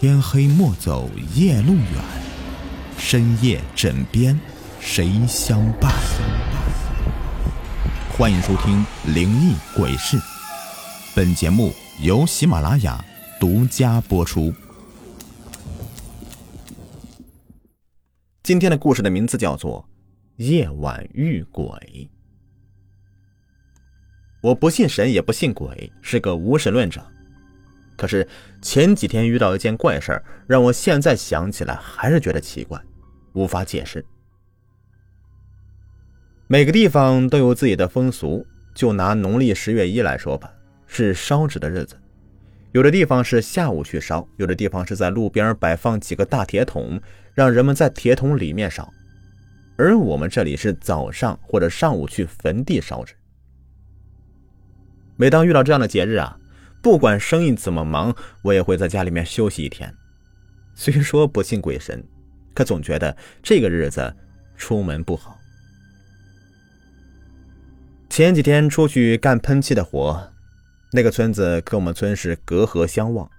天黑莫走夜路远，深夜枕边谁相伴？欢迎收听《灵异鬼事》，本节目由喜马拉雅独家播出。今天的故事的名字叫做《夜晚遇鬼》。我不信神，也不信鬼，是个无神论者。可是前几天遇到一件怪事儿，让我现在想起来还是觉得奇怪，无法解释。每个地方都有自己的风俗，就拿农历十月一来说吧，是烧纸的日子。有的地方是下午去烧，有的地方是在路边摆放几个大铁桶，让人们在铁桶里面烧。而我们这里是早上或者上午去坟地烧纸。每当遇到这样的节日啊。不管生意怎么忙，我也会在家里面休息一天。虽说不信鬼神，可总觉得这个日子出门不好。前几天出去干喷漆的活，那个村子跟我们村是隔河相望，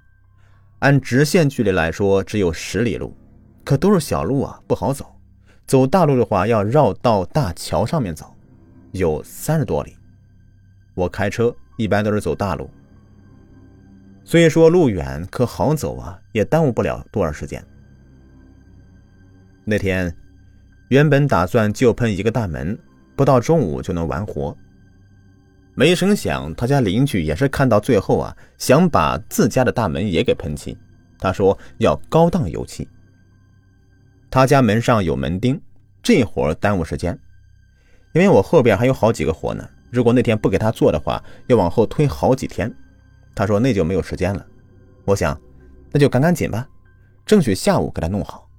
按直线距离来说只有十里路，可都是小路啊，不好走。走大路的话，要绕到大桥上面走，有三十多里。我开车一般都是走大路。虽说路远，可好走啊，也耽误不了多少时间。那天原本打算就喷一个大门，不到中午就能完活。没成想，他家邻居也是看到最后啊，想把自家的大门也给喷漆。他说要高档油漆。他家门上有门钉，这活耽误时间，因为我后边还有好几个活呢。如果那天不给他做的话，要往后推好几天。他说：“那就没有时间了。”我想，那就赶赶紧吧，争取下午给他弄好。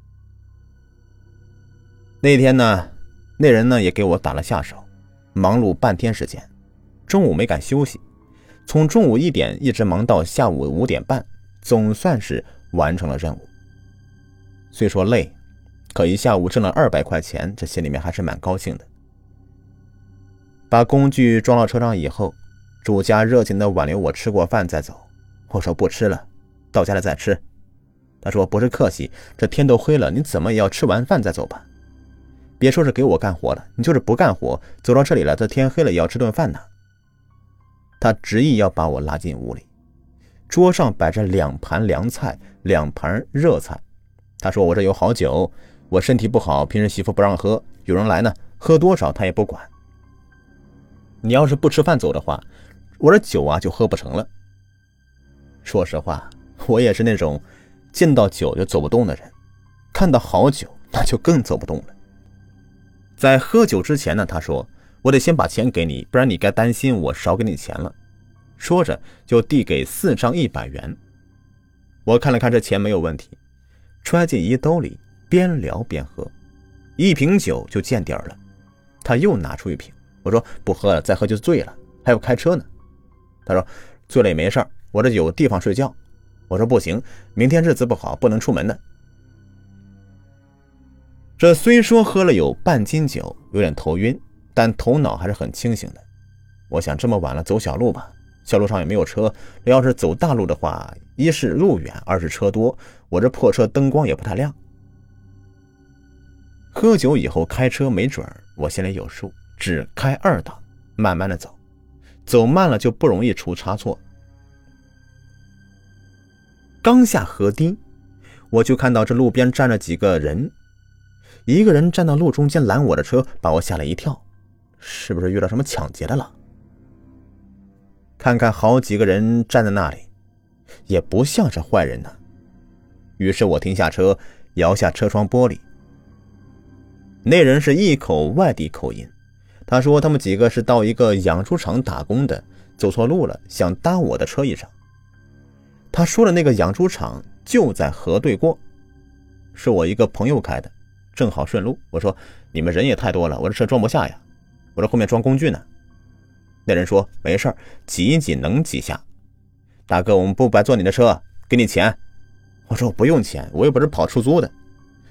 那天呢，那人呢也给我打了下手，忙碌半天时间，中午没敢休息，从中午一点一直忙到下午五点半，总算是完成了任务。虽说累，可一下午挣了二百块钱，这心里面还是蛮高兴的。把工具装到车上以后。主家热情的挽留我吃过饭再走，我说不吃了，到家了再吃。他说不是客气，这天都黑了，你怎么也要吃完饭再走吧？别说是给我干活了，你就是不干活，走到这里了，这天黑了也要吃顿饭呢。他执意要把我拉进屋里，桌上摆着两盘凉菜，两盘热菜。他说我这有好酒，我身体不好，平时媳妇不让喝，有人来呢，喝多少他也不管。你要是不吃饭走的话。我这酒啊就喝不成了。说实话，我也是那种见到酒就走不动的人，看到好酒那就更走不动了。在喝酒之前呢，他说我得先把钱给你，不然你该担心我少给你钱了。说着就递给四张一百元。我看了看这钱没有问题，揣进衣兜里，边聊边喝，一瓶酒就见底儿了。他又拿出一瓶，我说不喝了，再喝就醉了，还要开车呢。他说：“醉了也没事我这有地方睡觉。”我说：“不行，明天日子不好，不能出门的。”这虽说喝了有半斤酒，有点头晕，但头脑还是很清醒的。我想这么晚了，走小路吧，小路上也没有车。要是走大路的话，一是路远，二是车多，我这破车灯光也不太亮。喝酒以后开车没准我心里有数，只开二档，慢慢的走。走慢了就不容易出差错。刚下河堤，我就看到这路边站着几个人，一个人站到路中间拦我的车，把我吓了一跳，是不是遇到什么抢劫的了？看看好几个人站在那里，也不像是坏人呢。于是我停下车，摇下车窗玻璃。那人是一口外地口音。他说：“他们几个是到一个养猪场打工的，走错路了，想搭我的车一程。”他说的那个养猪场就在河对过，是我一个朋友开的，正好顺路。我说：“你们人也太多了，我这车装不下呀，我这后面装工具呢。”那人说：“没事挤一挤能挤下。”大哥，我们不白坐你的车，给你钱。我说：“我不用钱，我又不是跑出租的，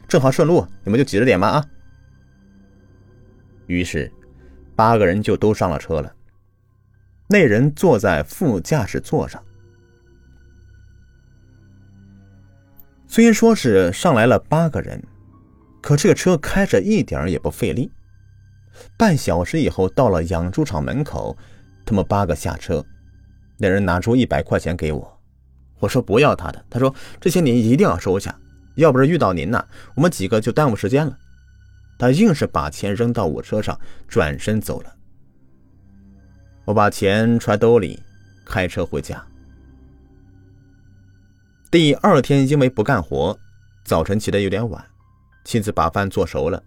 正好顺路，你们就挤着点吧啊。”于是。八个人就都上了车了。那人坐在副驾驶座上。虽然说是上来了八个人，可这个车开着一点也不费力。半小时以后到了养猪场门口，他们八个下车，那人拿出一百块钱给我，我说不要他的，他说这些你一定要收下，要不是遇到您呐，我们几个就耽误时间了。他硬是把钱扔到我车上，转身走了。我把钱揣兜里，开车回家。第二天因为不干活，早晨起得有点晚，妻子把饭做熟了。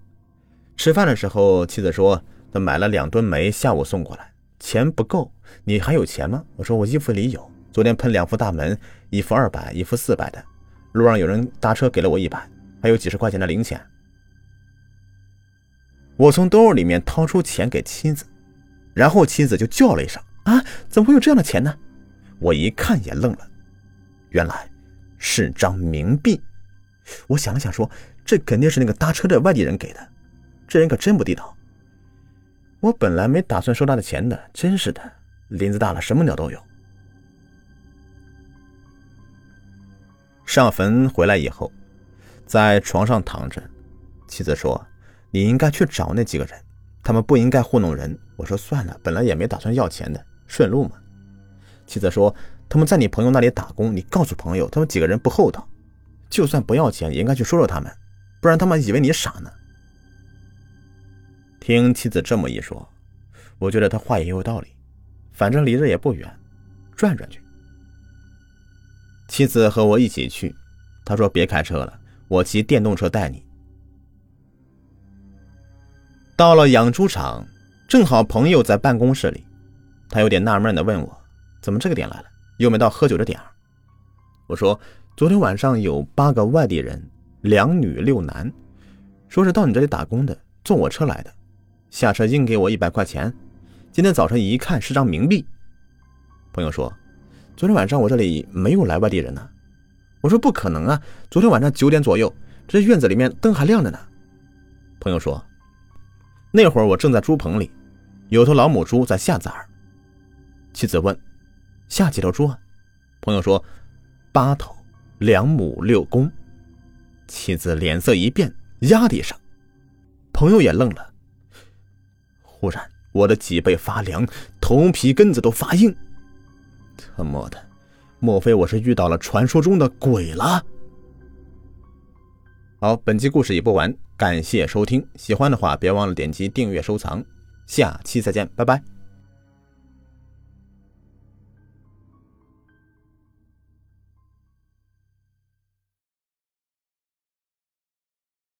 吃饭的时候，妻子说：“她买了两吨煤，下午送过来，钱不够，你还有钱吗？”我说：“我衣服里有，昨天喷两副大门，一副二百，一副四百的。路上有人搭车给了我一百，还有几十块钱的零钱。”我从兜里面掏出钱给妻子，然后妻子就叫了一声：“啊，怎么会有这样的钱呢？”我一看也愣了，原来。是张冥币，我想了想，说：“这肯定是那个搭车的外地人给的，这人可真不地道。”我本来没打算收他的钱的，真是的，林子大了，什么鸟都有。上坟回来以后，在床上躺着，妻子说：“你应该去找那几个人，他们不应该糊弄人。”我说：“算了，本来也没打算要钱的，顺路嘛。”妻子说。他们在你朋友那里打工，你告诉朋友，他们几个人不厚道，就算不要钱，也应该去说说他们，不然他们以为你傻呢。听妻子这么一说，我觉得他话也有道理，反正离着也不远，转转去。妻子和我一起去，他说别开车了，我骑电动车带你。到了养猪场，正好朋友在办公室里，他有点纳闷的问我，怎么这个点来了？又没到喝酒的点儿，我说昨天晚上有八个外地人，两女六男，说是到你这里打工的，坐我车来的，下车硬给我一百块钱。今天早晨一看是张冥币。朋友说，昨天晚上我这里没有来外地人呢。我说不可能啊，昨天晚上九点左右，这院子里面灯还亮着呢。朋友说，那会儿我正在猪棚里，有头老母猪在下崽儿。妻子问。下几头猪啊？朋友说，八头，两母六公。妻子脸色一变，压地上。朋友也愣了。忽然，我的脊背发凉，头皮根子都发硬。他妈的，莫非我是遇到了传说中的鬼了？好，本期故事已播完，感谢收听。喜欢的话，别忘了点击订阅、收藏。下期再见，拜拜。